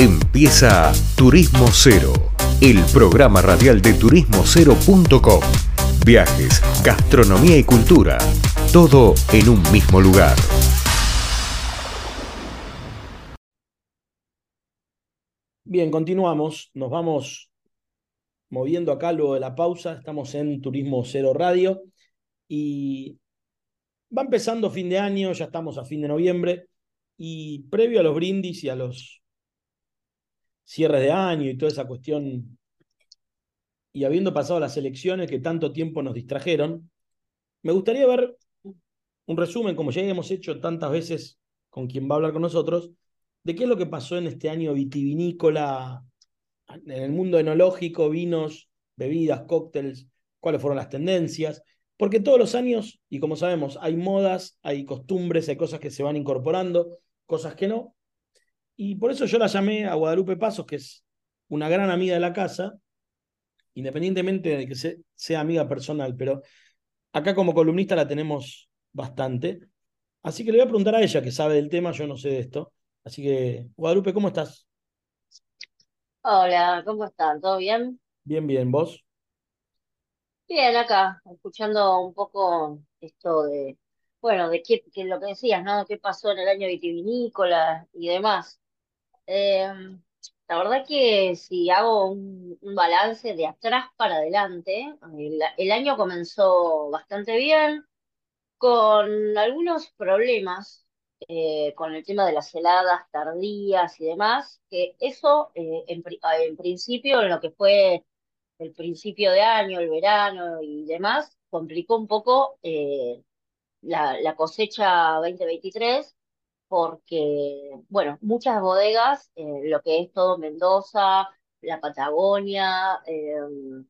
Empieza Turismo Cero, el programa radial de turismocero.com. Viajes, gastronomía y cultura, todo en un mismo lugar. Bien, continuamos. Nos vamos moviendo acá luego de la pausa. Estamos en Turismo Cero Radio y va empezando fin de año, ya estamos a fin de noviembre y previo a los brindis y a los cierres de año y toda esa cuestión, y habiendo pasado las elecciones que tanto tiempo nos distrajeron, me gustaría ver un resumen, como ya hemos hecho tantas veces con quien va a hablar con nosotros, de qué es lo que pasó en este año vitivinícola, en el mundo enológico, vinos, bebidas, cócteles, cuáles fueron las tendencias, porque todos los años, y como sabemos, hay modas, hay costumbres, hay cosas que se van incorporando, cosas que no, y por eso yo la llamé a Guadalupe Pasos, que es una gran amiga de la casa, independientemente de que sea amiga personal, pero acá como columnista la tenemos bastante. Así que le voy a preguntar a ella, que sabe del tema, yo no sé de esto. Así que, Guadalupe, ¿cómo estás? Hola, ¿cómo están? ¿Todo bien? Bien, bien, ¿vos? Bien, acá, escuchando un poco esto de, bueno, de qué, qué lo que decías, ¿no? ¿Qué pasó en el año vitivinícola y demás? Em, la verdad que si hago un, balance de atrás para adelante, el, año comenzó bastante bien, con algunos problemas eh, con el tema de las heladas tardías y demás, que eso eh, en, en principio, en lo que fue el principio de año, el verano y demás, complicó un poco eh, la, la cosecha 2023 porque, bueno, muchas bodegas, eh, lo que es todo Mendoza, la Patagonia em,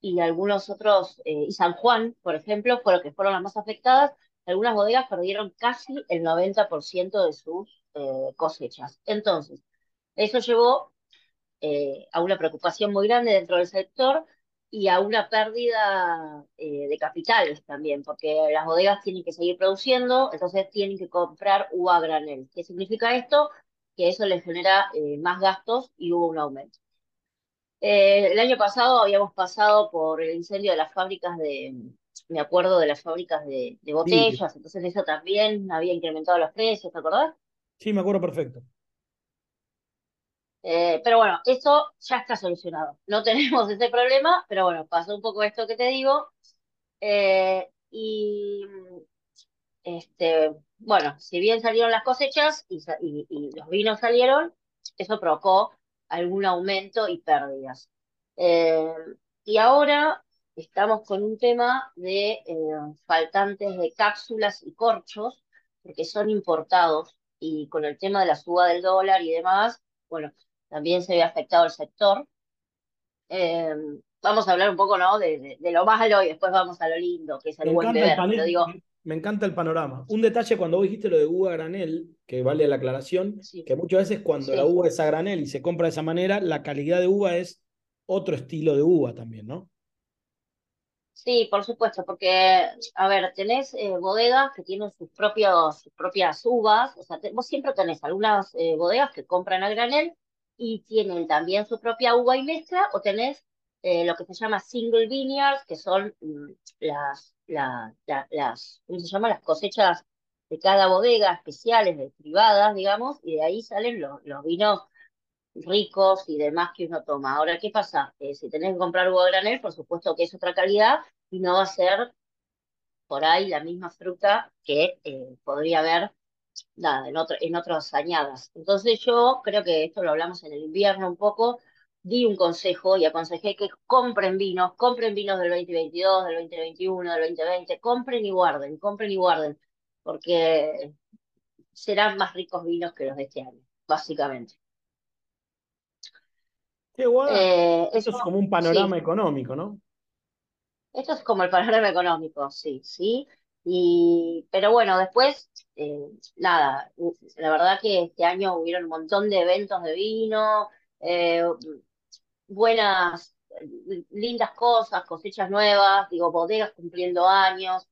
y algunos otros, eh, y San Juan, por ejemplo, fueron que fueron las más afectadas. Algunas bodegas perdieron casi el 90% de sus eh, cosechas. Entonces, eso llevó a una preocupación muy grande dentro del sector y a una pérdida eh, de capitales también, porque las bodegas tienen que seguir produciendo, entonces tienen que comprar uva a granel. ¿Qué significa esto? Que eso les genera eh, más gastos y hubo un aumento. Eh, el año pasado habíamos pasado por el incendio de las fábricas de, me acuerdo de las fábricas de, botellas, entonces eso también había incrementado los precios, ¿te acordás? Sí, me acuerdo perfecto. Eh, pero bueno, eso ya está solucionado. No tenemos ese problema, pero bueno, pasó un poco esto que te digo. Eh, y este, bueno, si bien salieron las cosechas y, los vinos salieron, eso provocó algún aumento y pérdidas. Eh, y ahora estamos con un tema de faltantes de cápsulas y corchos, porque son importados, y con el tema de la suba del dólar y demás, bueno, también se ve afectado el sector. Eh, vamos a hablar un poco ¿no? De, lo malo y después vamos a lo lindo, que es el buen beber. Me encanta el panorama. Un detalle cuando vos dijiste lo de uva granel, que vale la aclaración, que muchas veces cuando la uva es a granel y se compra de esa manera, la calidad de uva es otro estilo de uva también, ¿no? Sí, por supuesto, porque, a ver, tenés eh, bodegas que tienen sus, propios, sus propias uvas, o sea, vos siempre tenés algunas eh, bodegas que compran a granel y tienen también su propia uva y mezcla, o tenés eh, lo que se llama single vineyards, que son mm, las, las, ¿cómo se llama? Las cosechas de cada bodega especiales, de privadas, digamos, y de ahí salen los, los vinos ricos y demás que uno toma. Ahora, ¿qué pasa? Eh, si tenés que comprar uva granel, por supuesto que es otra calidad y no va a ser por ahí la misma fruta que eh, podría haber nada, en, otro, en otras añadas. Entonces yo creo que esto lo hablamos en el invierno un poco, di un consejo y aconsejé que compren vinos, compren vinos del 2022, del 2021, del 2020, compren y guarden, compren y guarden, porque serán más ricos vinos que los de este año, básicamente. Qué guay. Eh, eso, es como un panorama económico, ¿no? Esto es como el panorama económico, sí, sí. Y, pero bueno, después, eh, nada, la verdad que este año hubieron un montón de eventos de vino, eh, buenas, lindas cosas, cosechas nuevas, digo, bodegas cumpliendo años.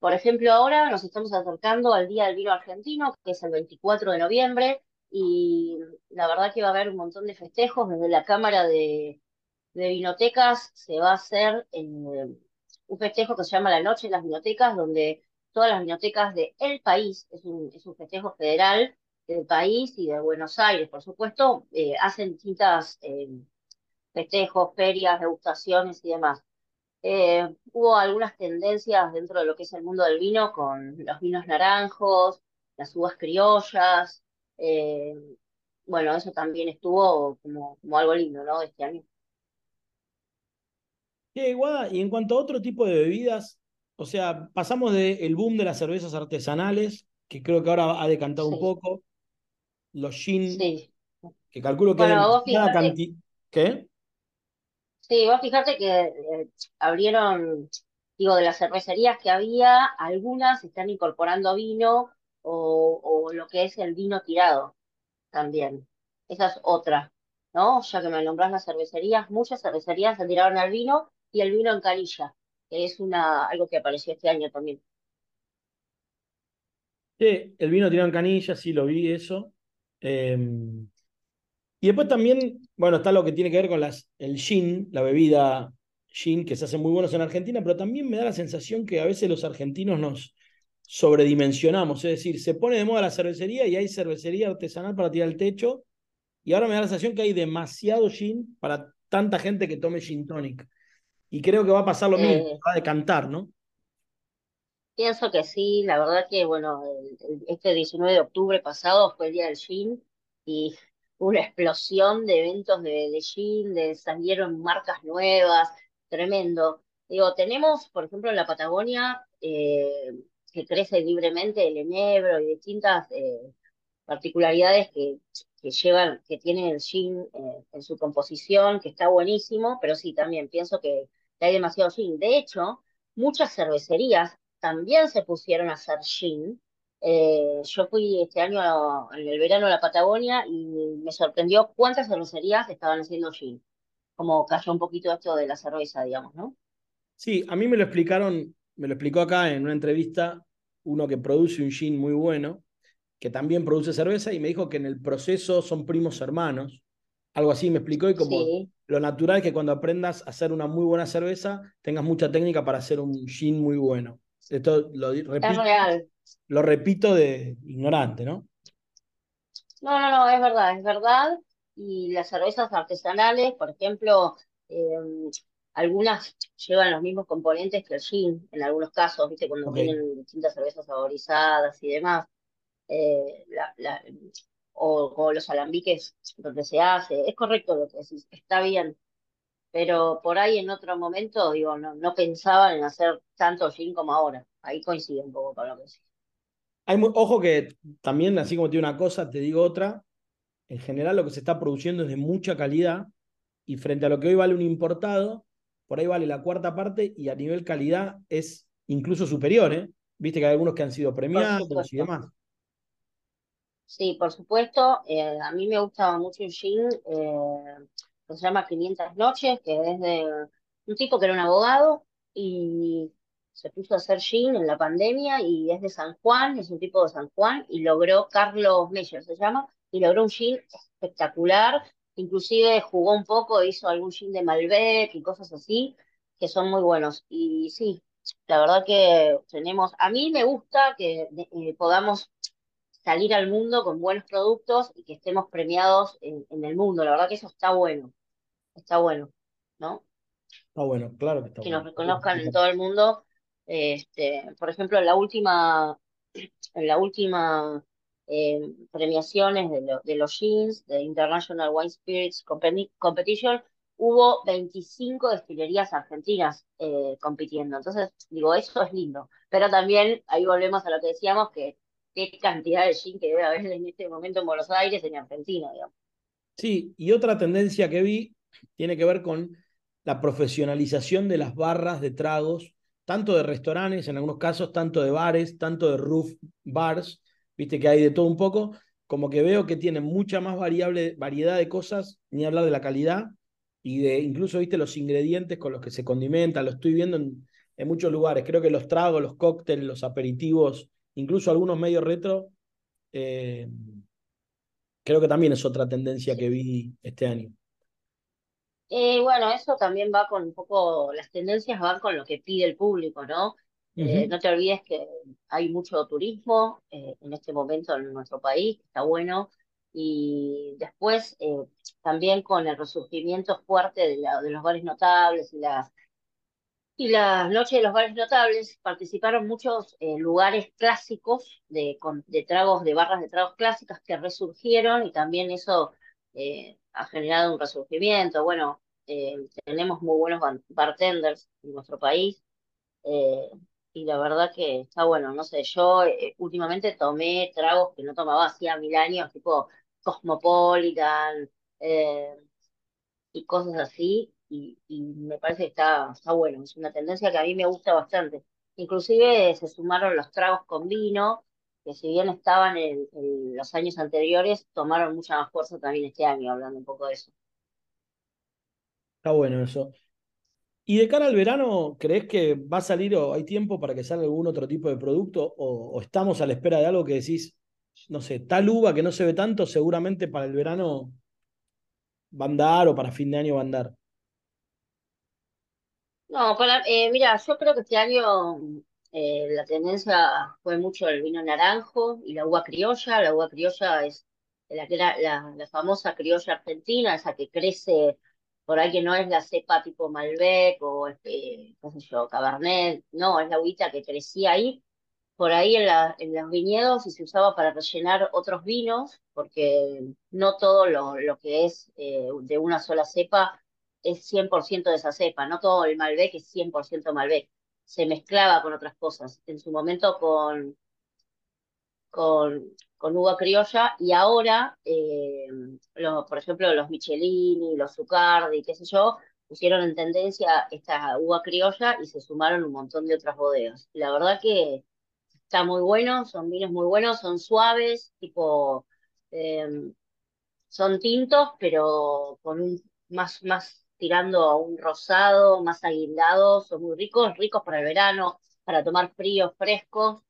Por ejemplo, ahora nos estamos acercando al Día del Vino Argentino, que es el 24 de noviembre, y la verdad que va a haber un montón de festejos desde la Cámara de, de Vinotecas, se va a hacer un festejo que se llama la Noche de las Vinotecas, donde todas las vinotecas del el país, es un, es un festejo federal del país y de Buenos Aires, por supuesto, eh, hacen distintas eh, festejos, ferias, degustaciones y demás. Eh, hubo algunas tendencias dentro de lo que es el mundo del vino con los vinos naranjos, las uvas criollas. bueno, eso también estuvo como, como algo lindo, ¿no? Este año. y en cuanto a otro tipo de bebidas, o sea, pasamos del boom de las cervezas artesanales, que creo que ahora ha decantado un poco, los gin, que calculo que bueno, cantidad... ¿Qué? Sí, vos fijate que eh, abrieron, digo, de las cervecerías que había, algunas están incorporando vino o, o lo que es el vino tirado también. Esa es otra, ¿no? Ya que me nombras las cervecerías, muchas cervecerías se tiraron al vino y el vino en canilla es una, algo que apareció este año también. Sí, el vino tirado en canilla, sí lo vi eso. Em, y después también, bueno, está lo que tiene que ver con las, el gin, la bebida gin, que se hace muy buenos en Argentina, pero también me da la sensación que a veces los argentinos nos sobredimensionamos, es decir, se pone de moda la cervecería y hay cervecería artesanal para tirar el techo, y ahora me da la sensación que hay demasiado gin para tanta gente que tome gin tonic. Y creo que va a pasar lo mismo, eh. va a decantar, ¿no? Pienso que sí, la verdad que, bueno, este 19 de octubre pasado fue el día del gin y una explosión de eventos de, de de, salieron marcas nuevas, tremendo. Digo, tenemos, por ejemplo, en la Patagonia, eh, que crece libremente el enebro y distintas eh, particularidades que, que llevan, que tiene el gin en su composición, que está buenísimo, pero sí, también pienso que hay demasiado gin. De hecho, muchas cervecerías también se pusieron a hacer gin. Eh, yo fui este año en el verano a la Patagonia y me sorprendió cuántas cervecerías estaban haciendo gin. Como cayó un poquito esto de la cerveza, digamos, ¿no? Sí, a mí me lo explicaron, me lo explicó acá en una entrevista uno que produce un gin muy bueno, que también produce cerveza, y me dijo que en el proceso son primos hermanos. Algo así me explicó y como lo natural es que cuando aprendas a hacer una muy buena cerveza, tengas mucha técnica para hacer un gin muy bueno. Esto lo repito, Lo repito de ignorante, ¿no? No, no, no, es verdad, es verdad. Y las cervezas artesanales, por ejemplo, em, algunas llevan los mismos componentes que el gin, en algunos casos, ¿viste? Cuando tienen distintas cervezas saborizadas y demás. Eh, la, o, los alambiques donde se hace. Es correcto lo que decís, está bien. Pero por ahí en otro momento, digo, no, no pensaban en hacer tanto gin como ahora. Ahí coincide un poco con lo que decís. Hay ojo que también, así como tiene una cosa, te digo otra. En general, lo que se está produciendo es de mucha calidad y frente a lo que hoy vale un importado, por ahí vale la cuarta parte y a nivel calidad es incluso superior. ¿eh? Viste que hay algunos que han sido premiados y demás. Sí, por supuesto. Eh, a mí me gusta mucho un gin eh, que se llama 500 noches, que es de un tipo que era un abogado y se puso a hacer gin en la pandemia y es de San Juan, es un tipo de San Juan y logró, Carlos Meyer se llama, y logró un gin espectacular. Inclusive jugó un poco, hizo algún gin de Malbec y cosas así, que son muy buenos. Y sí, la verdad que tenemos, a mí me gusta que eh, podamos salir al mundo con buenos productos y que estemos premiados en, el mundo. La verdad que eso está bueno, está bueno, ¿no? Está bueno, claro que está que nos reconozcan en todo el mundo. Este, por ejemplo, en la última, en la última eh, premiaciones de, los jeans, de International Wine Spirits Competition, hubo 25 destilerías argentinas eh, compitiendo. Entonces, digo, eso es lindo. Pero también ahí volvemos a lo que decíamos, que qué cantidad de gin que debe haber en este momento en Buenos Aires, en Argentina. Sí, y otra tendencia que vi tiene que ver con la profesionalización de las barras de tragos, tanto de restaurantes, en algunos casos, tanto de bares, tanto de roof bars, viste que hay de todo un poco, como que veo que tienen mucha más variable, variedad de cosas, ni hablar de la calidad, y de incluso, viste, los ingredientes con los que se condimenta, lo estoy viendo en, en muchos lugares, creo que los tragos, los cócteles, los aperitivos, incluso algunos medios retro, eh, creo que también es otra tendencia que vi este año. Eh, bueno, eso también va con un poco, las tendencias van con lo que pide el público, ¿no? Eh, no te olvides que hay mucho turismo eh, en este momento en nuestro país, que está bueno, y después también con el resurgimiento fuerte de, de los bares notables y las y la noche de los bares notables participaron muchos eh, lugares clásicos de, tragos, de barras de tragos clásicas que resurgieron y también eso eh, ha generado un resurgimiento. Bueno, eh, tenemos muy buenos bartenders en nuestro país y la verdad que está bueno. No sé, yo últimamente tomé tragos que no tomaba hacía mil años, tipo Cosmopolitan y cosas así y, me parece que está, está bueno, es una tendencia que a mí me gusta bastante. Inclusive se sumaron los tragos con vino, que si bien estaban en, los años anteriores, tomaron mucha más fuerza también este año, hablando un poco de eso. Está bueno eso. ¿Y de cara al verano, crees que va a salir o hay tiempo para que salga algún otro tipo de producto o, o, estamos a la espera de algo que decís, no sé, tal uva que no se ve tanto, seguramente para el verano va a andar o para fin de año va a andar? No, para, eh, mira, yo creo que este año eh, la tendencia fue mucho el vino naranjo y la uva criolla. La uva criolla es la, la, la famosa criolla argentina, esa que crece por ahí que no es la cepa tipo Malbec o este, qué sé yo, Cabernet, no, es la uvita que crecía ahí, por ahí en, la, en los viñedos y se usaba para rellenar otros vinos, porque no todo lo, lo que es eh, de una sola cepa es 100% de esa cepa, no todo el Malbec es 100% Malbec, se mezclaba con otras cosas, en su momento con, con, uva criolla y ahora, eh, por ejemplo, los Michelini, los Zucardi, qué sé yo, pusieron en tendencia esta uva criolla y se sumaron un montón de otras bodegas. La verdad que está muy bueno, son vinos muy buenos, son suaves, tipo, eh, son tintos, pero con un más, más tirando a un rosado, más aguindados, son muy ricos, ricos para el verano, para tomar fríos, frescos.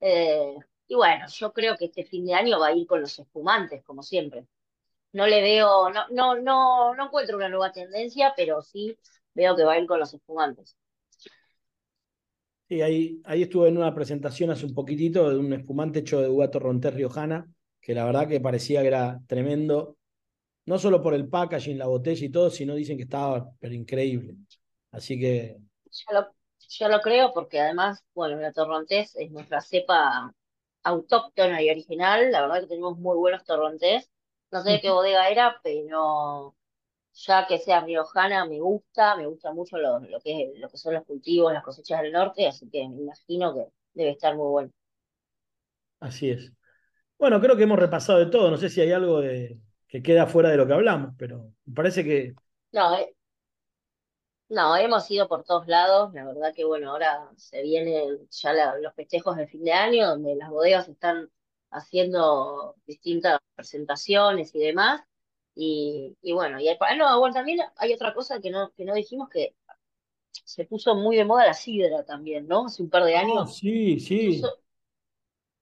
Eh, y bueno, yo creo que este fin de año va a ir con los espumantes, como siempre. No le veo, no, no, no, no encuentro una nueva tendencia, pero sí veo que va a ir con los espumantes. Sí, ahí, ahí estuve en una presentación hace un poquitito de un espumante hecho de uva torrontés riojana, que la verdad que parecía que era tremendo no solo por el packaging, la botella y todo, sino dicen que estaba pero increíble. Así que. Yo lo, creo porque además, bueno, la torrontés es nuestra cepa autóctona y original. La verdad que tenemos muy buenos torrontés. No sé de qué bodega era, pero ya que sea riojana me gusta, me gusta mucho lo, lo, que, lo que son los cultivos, las cosechas del norte, así que me imagino que debe estar muy bueno. Así es. Bueno, creo que hemos repasado de todo. No sé si hay algo de, que queda fuera de lo que hablamos, pero me parece que... No, eh, no, hemos ido por todos lados, la verdad que bueno, ahora se vienen ya los festejos de fin de año, donde las bodegas están haciendo distintas presentaciones y demás, y, y bueno, y ah, no, bueno, también hay otra cosa que no, que no dijimos que se puso muy de moda la sidra también, ¿no? Hace un par de ah, años. sí, sí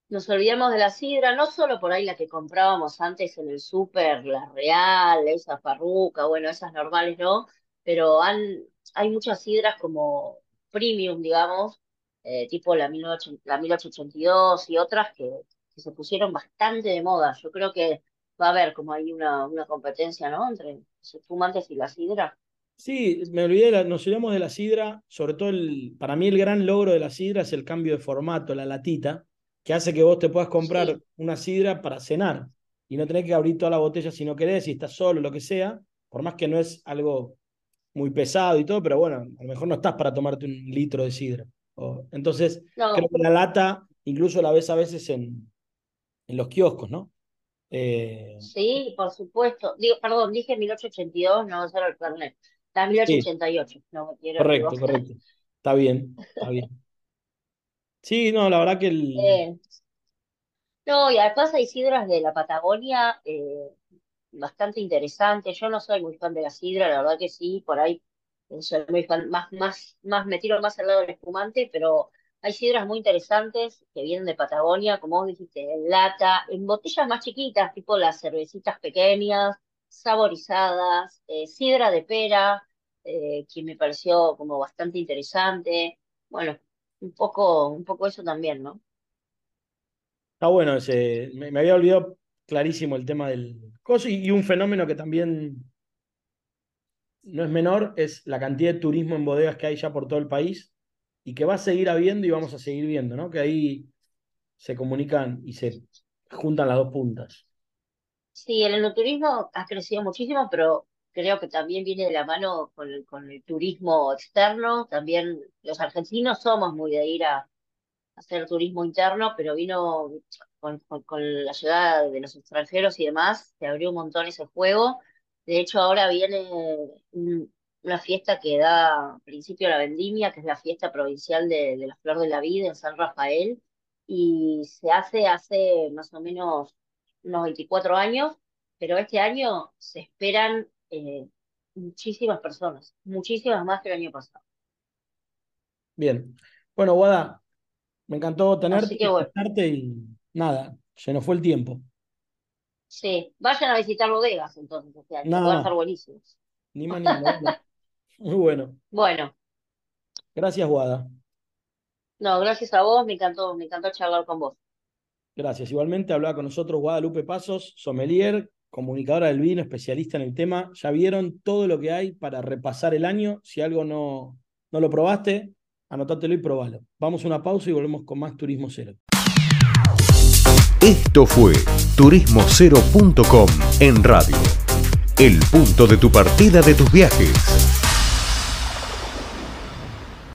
nos olvidamos de la sidra, no solo por ahí la que comprábamos antes en el súper, la real, esa farruca, bueno, esas normales no, pero hay muchas sidras como premium, digamos, eh, tipo la, 1882 y otras que, se pusieron bastante de moda. Yo creo que va a haber como hay una, una competencia, ¿no? Entre los espumantes y la sidra. Sí, me olvidé, nos olvidamos de la sidra, sobre todo el, para mí el gran logro de la sidra es el cambio de formato, la latita, que hace que vos te puedas comprar una sidra para cenar y no tenés que abrir toda la botella si no querés, si estás solo, lo que sea, por más que no es algo muy pesado y todo, pero bueno, a lo mejor no estás para tomarte un litro de sidra. entonces, creo que la lata incluso la ves a veces en, en los kioscos, ¿no? Eh, sí, por supuesto. Digo, perdón, dije 1882, no solo el carnet. La 1888, no me quiero Correcto, correcto. Está bien, está bien. Sí, no, la verdad que el... Eh, no, y además hay sidras de la Patagonia eh, bastante interesantes. Yo no soy muy fan de la sidra, la verdad que sí, por ahí soy muy fan, más, más, más me tiro más al lado del espumante, pero hay sidras muy interesantes que vienen de Patagonia, como vos dijiste, en lata, en botellas más chiquitas, tipo las cervecitas pequeñas, saborizadas, eh, sidra de pera, eh, que me pareció como bastante interesante. Bueno, un poco, un poco eso también, ¿no? Está bueno ese. Me, había olvidado clarísimo el tema del coso y, un fenómeno que también no es menor es la cantidad de turismo en bodegas que hay ya por todo el país y que va a seguir habiendo y vamos a seguir viendo, ¿no? Que ahí se comunican y se juntan las dos puntas. Sí, el enoturismo ha crecido muchísimo, pero creo que también viene de la mano con el, con turismo externo. También los argentinos somos muy de ir a, hacer turismo interno, pero vino con, la llegada de los extranjeros y demás, se abrió un montón ese juego. De hecho, ahora viene una fiesta que da principio a la vendimia, que es la fiesta provincial de, la Flor de la Vida en San Rafael, y se hace hace más o menos unos 24 años, pero este año se esperan eh, muchísimas personas, muchísimas más que el año pasado. Bien. Bueno, Guada, me encantó tenerte, y nada, se nos fue el tiempo. Sí, vayan a visitar bodegas entonces este año, van a estar buenísimos. Ni más ni menos. Muy bueno. Bueno. Gracias, Guada. No, gracias a vos, me encantó, me encantó charlar con vos. Gracias. Igualmente hablaba con nosotros Guadalupe Pasos, sommelier, comunicadora del vino, especialista en el tema. Ya vieron todo lo que hay para repasar el año. Si algo no, no lo probaste, anotátelo y probalo. Vamos a una pausa y volvemos con más Turismo Cero. Esto fue turismocero.com en radio. El punto de tu partida de tus viajes.